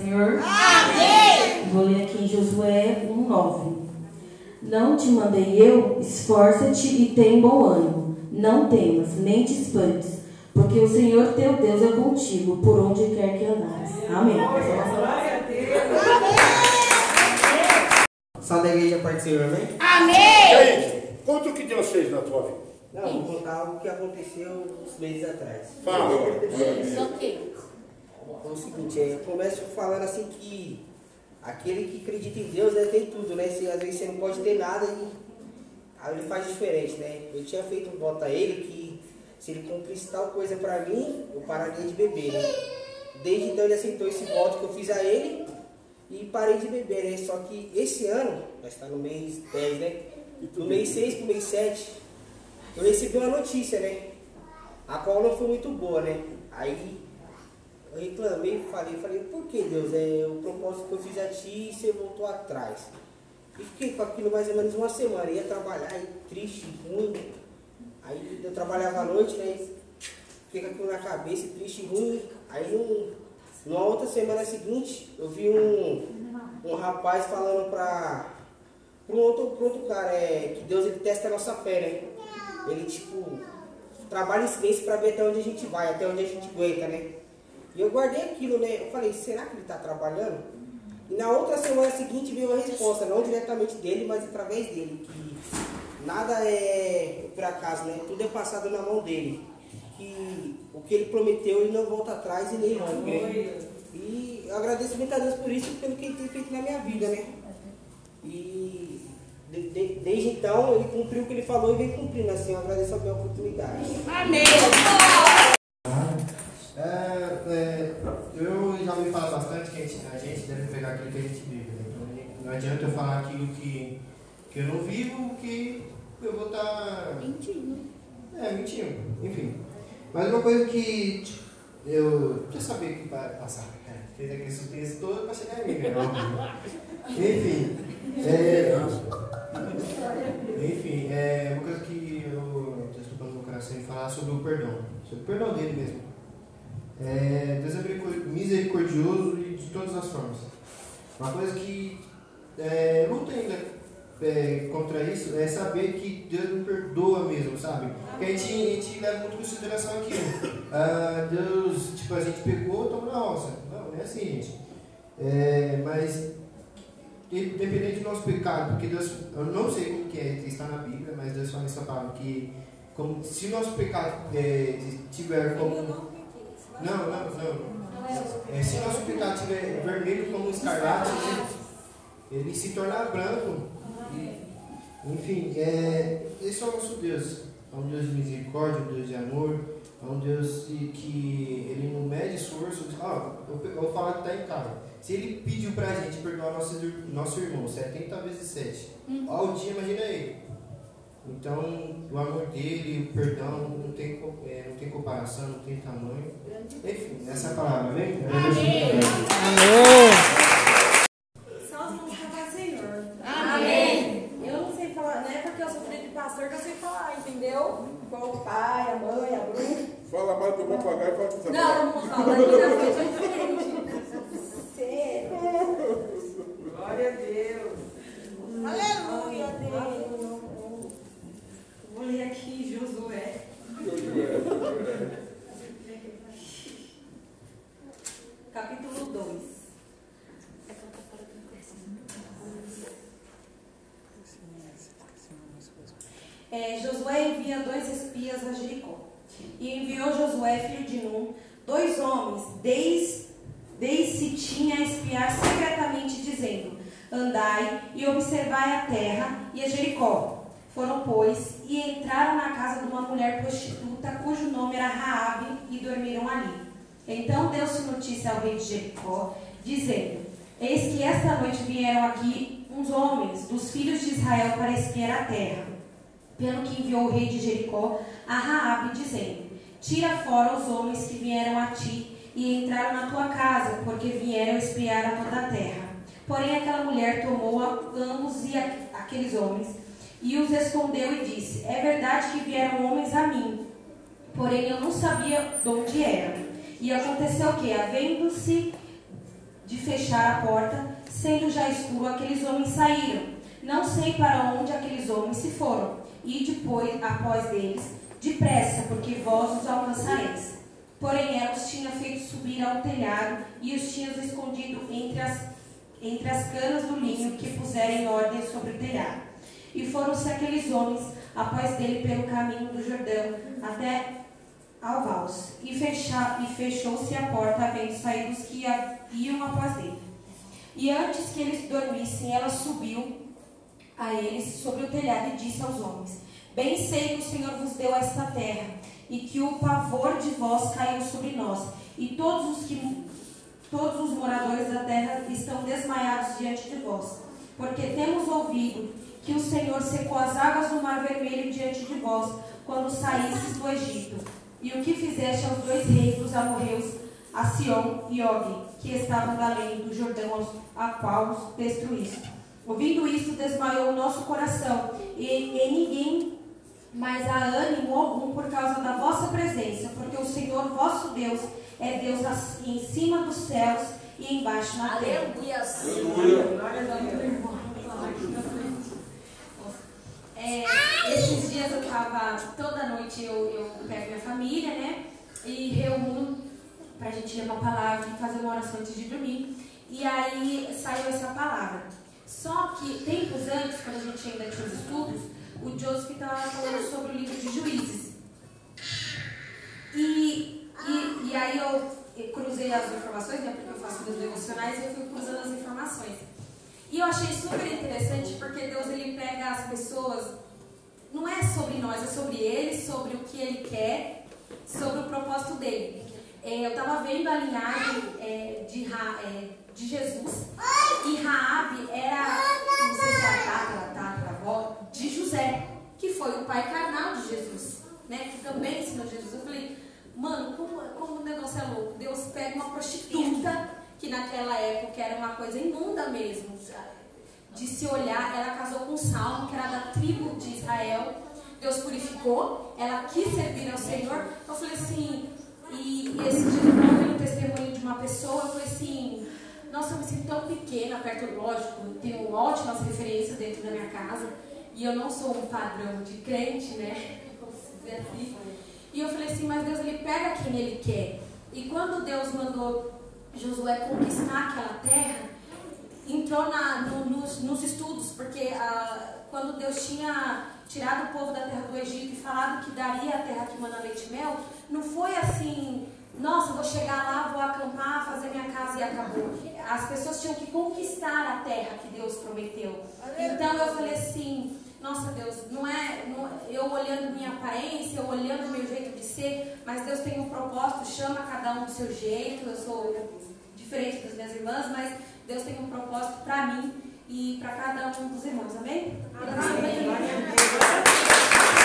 Senhor. Amém. Vou ler aqui em Josué 1:9. Não te mandei eu, esforça-te e tem bom ânimo. Não temas, nem te espantes, porque o Senhor teu Deus é contigo, por onde quer que andares. Amém. Glória a Deus. Só da igreja parte do Senhor, amém? Amém. E aí, conta o que Deus fez na tua vida. Não, vou contar algo que aconteceu uns meses atrás. Fala. Isso aqui. É o seguinte, é, eu começo falando assim que aquele que acredita em Deus né, tem tudo, né? Se, às vezes você não pode ter nada e aí ele faz diferente, né? Eu tinha feito um voto a ele que se ele cumprisse tal coisa pra mim, eu pararia de beber, né? Desde então ele aceitou esse voto que eu fiz a ele e parei de beber, né? Só que esse ano, nós está no mês 10, né? Do mês 6 pro mês 7, eu recebi uma notícia, né? A qual não foi muito boa, né? Aí eu reclamei, falei, falei, por que Deus? É o propósito que eu fiz a ti e você voltou atrás. E fiquei com aquilo mais ou menos uma semana, ia trabalhar, aí, triste, ruim. Aí eu trabalhava à noite, né? Fiquei com aquilo na cabeça, triste, ruim. Aí um, numa outra semana seguinte, eu vi um, um rapaz falando pra um outro, outro cara, é, que Deus ele testa a nossa fé, né? Ele tipo trabalha em silêncio pra ver até onde a gente vai, até onde a gente aguenta, né? E eu guardei aquilo, né? Eu falei, será que ele está trabalhando? E na outra semana seguinte veio a resposta, não diretamente dele, mas através dele, que nada é por acaso, né? Tudo é passado na mão dele. Que o que ele prometeu, ele não volta atrás e nem rompe, né? E eu agradeço muito a Deus por isso, pelo que ele tem feito na minha vida, né? E de, de, desde então ele cumpriu o que ele falou e vem cumprindo, assim, eu agradeço a minha oportunidade. Amém! Aquilo que a gente vive. Né? Então não adianta eu falar aquilo que, que eu não vivo, que eu vou estar. Tá... Mentindo. É, mentindo. Enfim. Mas uma coisa que eu já sabia que vai passar. É, fez aquele suspense todo para chegar em mim, né? Enfim. É, enfim, é uma coisa que eu estou no meu coração em falar sobre o perdão. Sobre o perdão dele mesmo. É, Deus é misericordioso de todas as formas. Uma coisa que é, luta ainda é, contra isso é saber que Deus me perdoa mesmo, sabe? Porque a gente, a gente leva muito em consideração aquilo. Ah, Deus, tipo, a gente pegou, toma na roça. Não, não é assim, gente. É, mas independente do nosso pecado, porque Deus, eu não sei como que é, está na Bíblia, mas Deus fala nessa palavra que como, se o nosso pecado é, tiver como. Não, não, não. É, se nosso pecado estiver vermelho como um escarlate, ele se torna branco. Enfim, é, esse é o nosso Deus. É um Deus de misericórdia, um Deus de amor, é um Deus que ele não mede esforço. Ah, eu, vou falar que está em casa. Se ele pediu para a gente perdoar nosso, nosso irmão 70 vezes 7, uhum. ao dia, imagina ele. Então, o amor dele, o perdão, não tem, é, não tem comparação, não tem tamanho. Enfim, essa é a palavra, vem? Amém. Amém. Só as mãos para Senhor. Amém. Eu não sei falar, não é porque eu sou filha de pastor que eu sei falar, entendeu? Igual o pai, a mãe, a Bruna. Fala mais do papagaio e fala que Não, não vou falar. Aqui na frente é diferente. Glória a Deus. Aleluia, Deus. Vou ler aqui Josué. Capítulo 2. É, Josué envia dois espias a Jericó. E enviou Josué, filho de Num, dois homens, desde, desde tinha a espiar secretamente, dizendo: Andai e observai a terra e a Jericó foram, pois, e entraram na casa de uma mulher prostituta, cujo nome era Raabe, e dormiram ali. Então deu-se notícia ao rei de Jericó, dizendo: Eis que esta noite vieram aqui uns homens dos filhos de Israel para espiar a terra. Pelo que enviou o rei de Jericó a Raabe, dizendo: Tira fora os homens que vieram a ti e entraram na tua casa, porque vieram espiar a toda a terra. Porém aquela mulher tomou ambos e aqueles homens e os escondeu e disse: É verdade que vieram homens a mim, porém eu não sabia de onde eram. E aconteceu que, havendo-se de fechar a porta, sendo já escuro, aqueles homens saíram. Não sei para onde aqueles homens se foram, e depois, após deles, depressa, porque vós os alcançareis. Porém, ela os tinha feito subir ao telhado e os tinha escondido entre as, entre as canas do linho que puseram em ordem sobre o telhado. E foram-se aqueles homens após dele pelo caminho do Jordão até ao Vals. E, e fechou-se a porta, havendo saído os que iam após dele. E antes que eles dormissem, ela subiu a eles sobre o telhado e disse aos homens: Bem sei que o Senhor vos deu esta terra, e que o pavor de vós caiu sobre nós, e todos os que todos os moradores da terra estão desmaiados diante de vós, porque temos ouvido que o Senhor secou as águas do mar vermelho diante de vós, quando saístes do Egito, e o que fizeste aos dois reis dos amorreus, a Sion e Og, que estavam além do Jordão, a qual os destruíste. Ouvindo isso, desmaiou o nosso coração, e, e ninguém mais há ânimo algum por causa da vossa presença, porque o Senhor vosso Deus é Deus em cima dos céus e embaixo na terra. É, esses dias eu estava, toda noite eu, eu pego minha família, né? E reúno pra gente ler uma palavra e fazer uma oração antes de dormir. E aí saiu essa palavra. Só que tempos antes, quando a gente ainda tinha os estudos, o Joseph estava falando sobre o livro de Juízes. E, e, e aí eu, cruzei as informações, né, porque eu faço meus devocionais, e eu fui cruzando as informações. E eu achei super interessante porque Deus ele pega as pessoas, não é sobre nós, é sobre ele, sobre o que ele quer, sobre o propósito dele. É, eu estava vendo a linhagem é, de, é, de Jesus e Raabe era, não sei se era avó, de José, que foi o pai carnal de Jesus, né? Que também ensinou Jesus. Eu falei, mano, como, como o negócio é louco. Deus pega uma prostituta que naquela época era uma coisa imunda mesmo, de se olhar. Ela casou com Salmo, que era da tribo de Israel. Deus purificou, ela quis servir ao Senhor. Eu falei assim, e, e esse dia eu um testemunho de uma pessoa, eu falei assim, me sinto tão pequena, perto, lógico, tenho ótimas referências dentro da minha casa, e eu não sou um padrão de crente, né? Assim. E eu falei assim, mas Deus ele pega quem ele quer. E quando Deus mandou Josué conquistar aquela terra, entrou na, no, nos, nos, estudos, porque ah, quando Deus tinha tirado o povo da terra do Egito e falado que daria a terra que manda leite e mel, não foi assim, nossa, vou chegar lá, vou acampar, fazer minha casa e acabou. As pessoas tinham que conquistar a terra que Deus prometeu. Então eu falei assim, nossa Deus, não é, não, eu olhando minha aparência, eu olhando meu jeito de ser, mas Deus tem um propósito, chama cada um do seu jeito, eu sou diferente das minhas irmãs, mas Deus tem um propósito para mim e para cada um dos irmãos, amém? amém. amém.